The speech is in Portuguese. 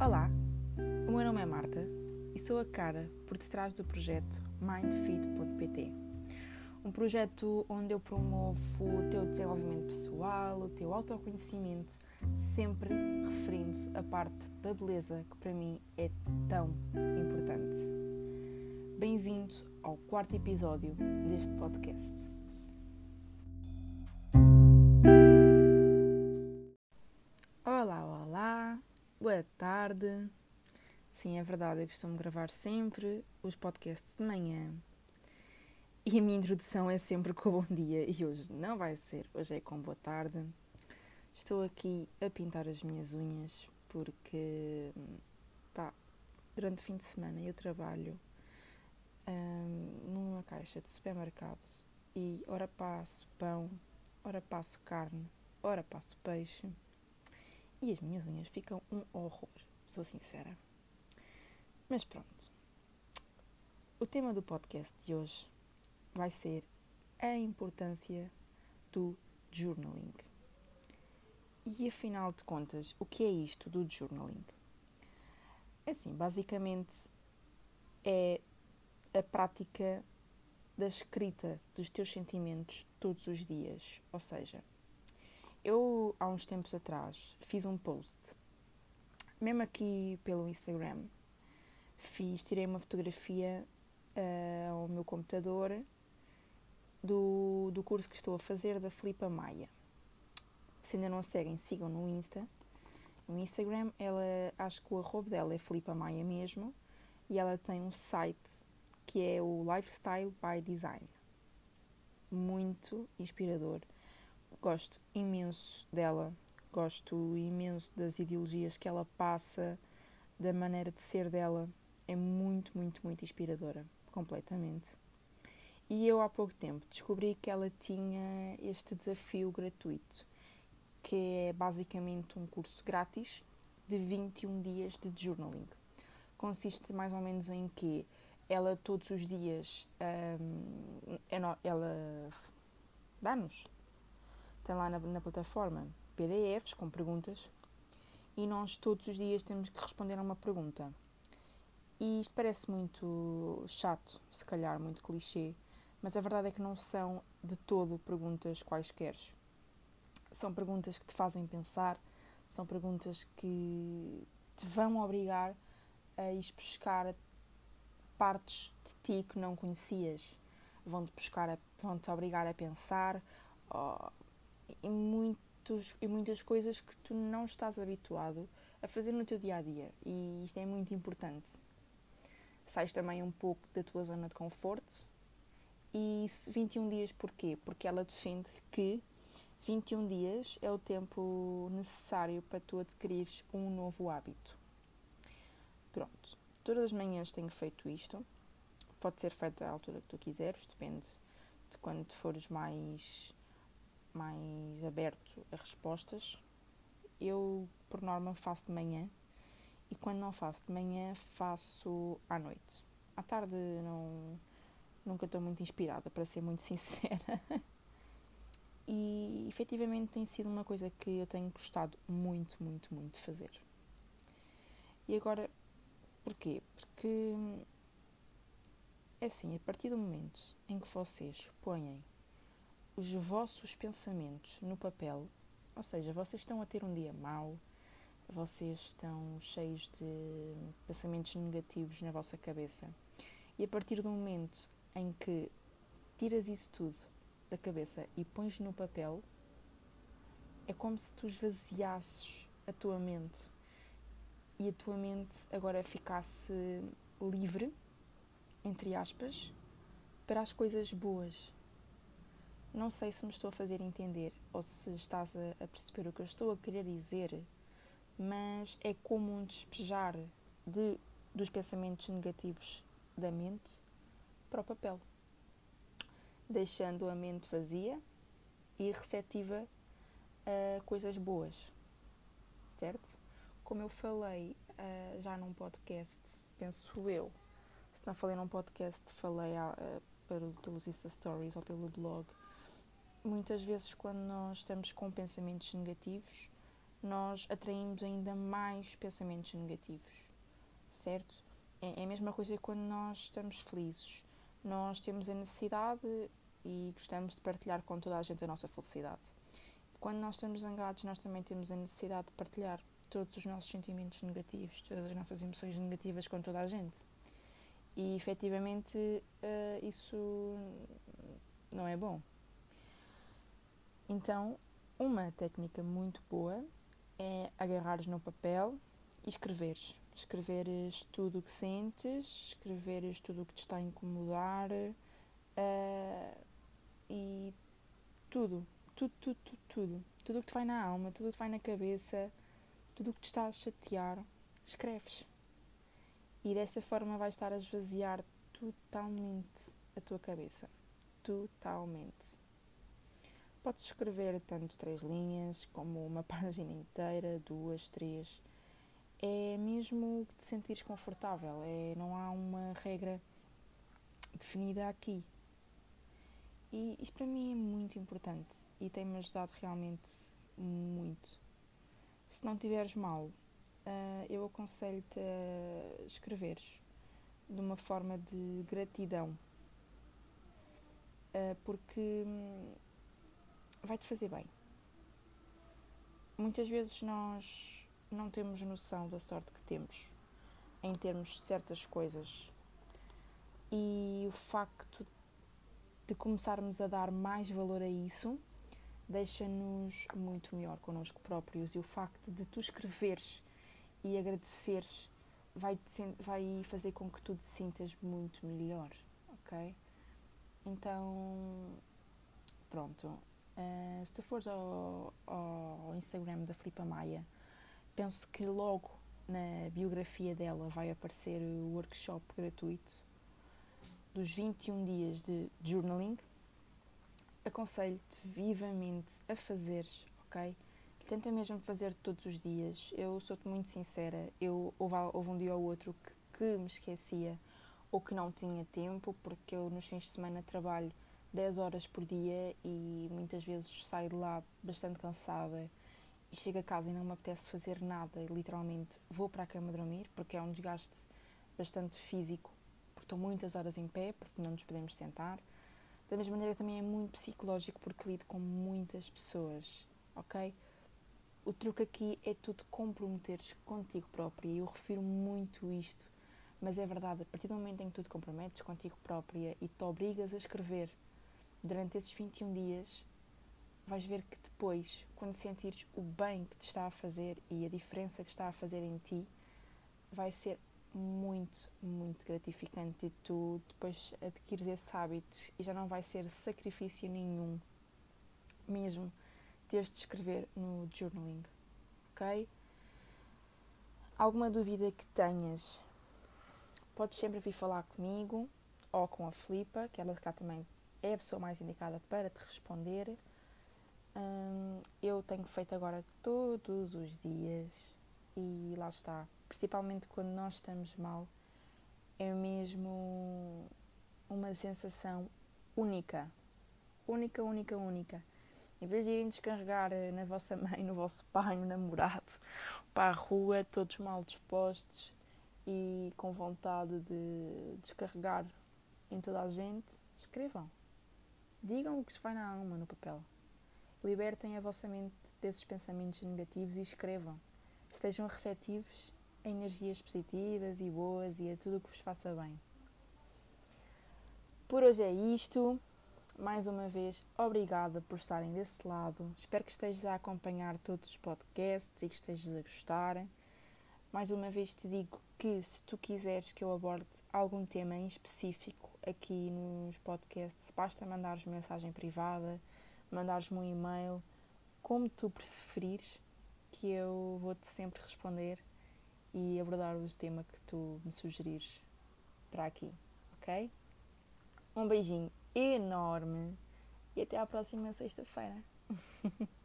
Olá, o meu nome é Marta e sou a cara por detrás do projeto mindfit.pt. Um projeto onde eu promovo o teu desenvolvimento pessoal, o teu autoconhecimento, sempre referindo-se à parte da beleza que para mim é tão importante. Bem-vindo ao quarto episódio deste podcast. Boa tarde. Sim, é verdade, eu costumo gravar sempre os podcasts de manhã. E a minha introdução é sempre com bom dia e hoje não vai ser, hoje é com boa tarde. Estou aqui a pintar as minhas unhas porque, pá, durante o fim de semana eu trabalho hum, numa caixa de supermercados e ora passo pão, ora passo carne, ora passo peixe e as minhas unhas ficam um horror, sou sincera. Mas pronto. O tema do podcast de hoje vai ser a importância do journaling. E afinal de contas, o que é isto do journaling? É assim, basicamente é a prática da escrita dos teus sentimentos todos os dias. Ou seja, eu há uns tempos atrás fiz um post, mesmo aqui pelo Instagram, fiz, tirei uma fotografia uh, ao meu computador do, do curso que estou a fazer da Filipa Maia. Se ainda não seguem, sigam no Insta. No Instagram, ela, acho que o arroba dela é Filipa Maia mesmo, e ela tem um site que é o Lifestyle by Design. Muito inspirador. Gosto imenso dela, gosto imenso das ideologias que ela passa, da maneira de ser dela. É muito, muito, muito inspiradora, completamente. E eu há pouco tempo descobri que ela tinha este desafio gratuito, que é basicamente um curso grátis de 21 dias de journaling. Consiste mais ou menos em que ela todos os dias um, ela dá-nos, tem lá na, na plataforma PDFs com perguntas e nós todos os dias temos que responder a uma pergunta. E isto parece muito chato, se calhar muito clichê, mas a verdade é que não são de todo perguntas quaisquer. São perguntas que te fazem pensar, são perguntas que te vão obrigar a ir buscar partes de ti que não conhecias. Vão-te buscar, vão-te obrigar a pensar em, muitos, em muitas coisas que tu não estás habituado a fazer no teu dia a dia. E isto é muito importante. Sais também um pouco da tua zona de conforto e 21 dias porquê? Porque ela defende que 21 dias é o tempo necessário para tu adquirires um novo hábito. Pronto, todas as manhãs tenho feito isto. Pode ser feito à altura que tu quiseres, depende de quando fores mais, mais aberto a respostas. Eu, por norma, faço de manhã e quando não faço de manhã, faço à noite. À tarde não nunca estou muito inspirada, para ser muito sincera. e efetivamente tem sido uma coisa que eu tenho gostado muito, muito, muito de fazer. E agora, porquê? Porque é assim, a partir do momento em que vocês põem os vossos pensamentos no papel, ou seja, vocês estão a ter um dia mau, vocês estão cheios de pensamentos negativos na vossa cabeça, e a partir do momento em que tiras isso tudo da cabeça e pões no papel, é como se tu esvaziasses a tua mente. E a tua mente agora ficasse livre, entre aspas, para as coisas boas. Não sei se me estou a fazer entender ou se estás a, perceber o que eu estou a querer dizer, mas é como um despejar de, dos pensamentos negativos da mente para o papel, deixando a mente vazia e receptiva a coisas boas, certo? Como eu falei uh, já num podcast, penso eu, se não falei num podcast, falei uh, pelo, pelos Insta Stories ou pelo blog. Muitas vezes, quando nós estamos com pensamentos negativos, nós atraímos ainda mais pensamentos negativos, certo? É, é a mesma coisa quando nós estamos felizes. Nós temos a necessidade e gostamos de partilhar com toda a gente a nossa felicidade. Quando nós estamos zangados, nós também temos a necessidade de partilhar todos os nossos sentimentos negativos, todas as nossas emoções negativas com toda a gente. E efetivamente uh, isso não é bom. Então, uma técnica muito boa é agarrares no papel e escreveres. Escreveres tudo o que sentes, escreveres tudo o que te está a incomodar uh, e tudo, tudo, tudo, tudo, tudo. Tudo o que te vai na alma, tudo o que te vai na cabeça, tudo o que te está a chatear, escreves. E desta forma vais estar a esvaziar totalmente a tua cabeça. Totalmente. Podes escrever tanto três linhas como uma página inteira, duas, três. É mesmo que te sentires confortável. É, não há uma regra definida aqui. E isto para mim é muito importante e tem-me ajudado realmente muito. Se não tiveres mal, uh, eu aconselho-te a escreveres de uma forma de gratidão. Uh, porque hum, vai-te fazer bem. Muitas vezes nós não temos noção da sorte que temos em termos certas coisas e o facto de começarmos a dar mais valor a isso deixa-nos muito melhor connosco próprios e o facto de tu escreveres e agradeceres vai, vai fazer com que tu te sintas muito melhor, ok? Então, pronto. Uh, se tu fores ao, ao Instagram da Filipa Maia, penso que logo na biografia dela vai aparecer o workshop gratuito dos 21 dias de journaling. Aconselho-te vivamente a fazeres, ok? Tenta mesmo fazer todos os dias. Eu sou-te muito sincera, eu houve, houve, um dia ou outro que, que me esquecia ou que não tinha tempo, porque eu nos fins de semana trabalho 10 horas por dia e muitas vezes saio de lá bastante cansada e chego a casa e não me apetece fazer nada, literalmente vou para a cama dormir, porque é um desgaste bastante físico, porque estou muitas horas em pé, porque não nos podemos sentar. Da mesma maneira também é muito psicológico porque lido com muitas pessoas, ok? O truque aqui é tu te comprometeres contigo própria e eu refiro muito isto, mas é verdade, a partir do momento em que tu te comprometes contigo própria e te obrigas a escrever durante esses 21 dias, vais ver que depois, quando sentires o bem que te está a fazer e a diferença que está a fazer em ti, vai ser muito, muito gratificante e tu depois adquires esse hábito e já não vai ser sacrifício nenhum, mesmo teres de escrever no journaling, ok? Alguma dúvida que tenhas, podes sempre vir falar comigo ou com a Filipa, que ela cá também é a pessoa mais indicada para te responder. Hum, eu tenho feito agora todos os dias e lá está. Principalmente quando nós estamos mal, é mesmo uma sensação única. Única, única, única. Em vez de irem descarregar na vossa mãe, no vosso pai, no namorado, para a rua, todos mal dispostos e com vontade de descarregar em toda a gente, escrevam. Digam o que vos vai na alma no papel. Libertem a vossa mente desses pensamentos negativos e escrevam. Estejam receptivos a energias positivas e boas e a tudo o que vos faça bem. Por hoje é isto. Mais uma vez, obrigada por estarem desse lado. Espero que estejas a acompanhar todos os podcasts e que estejas a gostar. Mais uma vez te digo que se tu quiseres que eu aborde algum tema em específico aqui nos podcasts, basta mandares mensagem privada, mandares-me um e-mail, como tu preferires, que eu vou-te sempre responder e abordar o tema que tu me sugerires para aqui, ok? Um beijinho enorme e até à próxima sexta-feira.